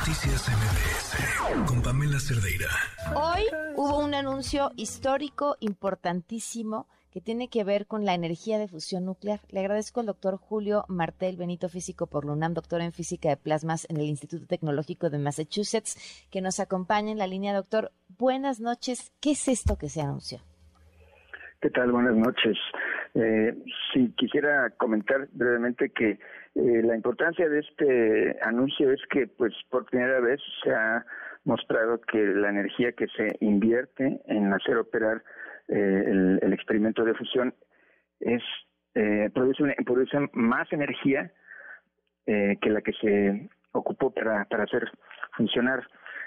Noticias MBS con Pamela Cerdeira. Hoy hubo un anuncio histórico importantísimo que tiene que ver con la energía de fusión nuclear. Le agradezco al doctor Julio Martel Benito Físico por LUNAM, doctor en física de plasmas en el Instituto Tecnológico de Massachusetts, que nos acompaña en la línea. Doctor, buenas noches. ¿Qué es esto que se anunció? ¿Qué tal? Buenas noches. Eh, sí, quisiera comentar brevemente que eh, la importancia de este anuncio es que, pues, por primera vez se ha mostrado que la energía que se invierte en hacer operar eh, el, experimento de fusión es eh, produce, produce más energía eh, que la que se ocupó para, para hacer funcionar.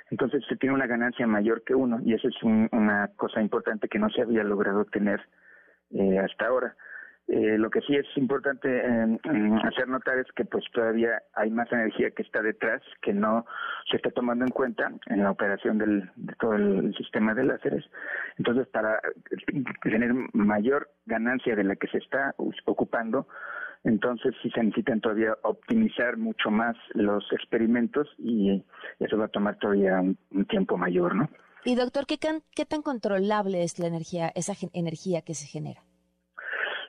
Entonces se tiene una ganancia mayor que uno y eso es una cosa importante que no se había logrado tener eh, hasta ahora. Eh, lo que sí es importante eh, hacer notar es que pues todavía hay más energía que está detrás que no se está tomando en cuenta en la operación del, de todo el sistema de láseres. Entonces, para tener mayor ganancia de la que se está ocupando, entonces sí se necesitan todavía optimizar mucho más los experimentos y eso va a tomar todavía un, tiempo mayor, ¿no? Y doctor, ¿qué, ¿qué tan controlable es la energía, esa energía que se genera?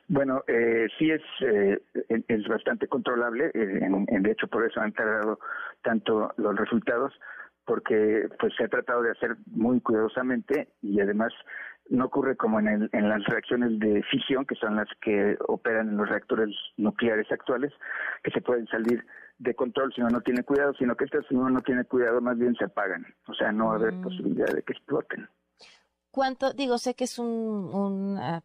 Bueno, eh, sí es, eh, es bastante controlable, eh, en, de hecho por eso han tardado tanto los resultados, porque pues se ha tratado de hacer muy cuidadosamente y además no ocurre como en, el, en las reacciones de fisión, que son las que operan en los reactores nucleares actuales, que se pueden salir de control si uno no tiene cuidado, sino que estas si uno no tiene cuidado más bien se apagan, o sea, no va a haber mm. posibilidad de que exploten. ¿Cuánto, digo, sé que es un, un ah,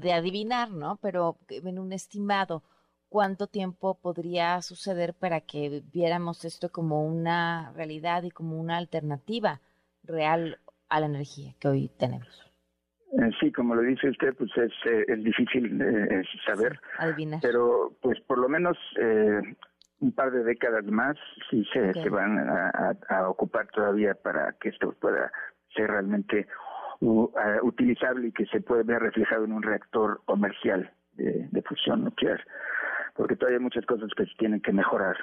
de adivinar, ¿no? Pero en un estimado, ¿cuánto tiempo podría suceder para que viéramos esto como una realidad y como una alternativa real a la energía que hoy tenemos? Eh, sí, como lo dice usted, pues es, eh, es difícil eh, saber. adivinar. Pero, pues por lo menos un par de décadas más sí se, se van a, ocupar todavía para que esto pueda ser realmente utilizable y que se puede ver reflejado en un reactor comercial de, fusión nuclear, porque todavía hay muchas cosas que se tienen que mejorar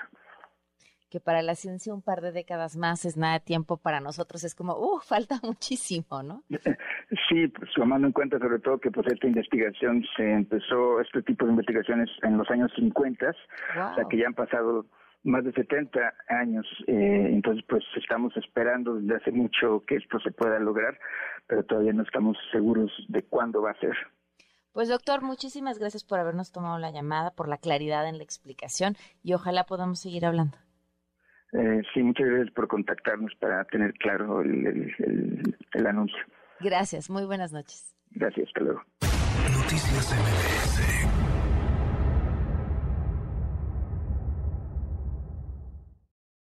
que para la ciencia un par de décadas más es nada de tiempo para nosotros, es como, uh, falta muchísimo, ¿no? Sí, pues tomando en cuenta sobre todo que pues esta investigación se empezó, este tipo de investigaciones en los años 50, o sea que ya han pasado más de 70 años. Eh, entonces, pues estamos esperando desde hace mucho que esto se pueda lograr, pero todavía no estamos seguros de cuándo va a ser. Pues doctor, muchísimas gracias por habernos tomado la llamada, por la claridad en la explicación y ojalá podamos seguir hablando. Eh, sí, muchas gracias por contactarnos para tener claro el, el anuncio. Gracias, muy buenas noches. Gracias, hasta luego. Noticias MBS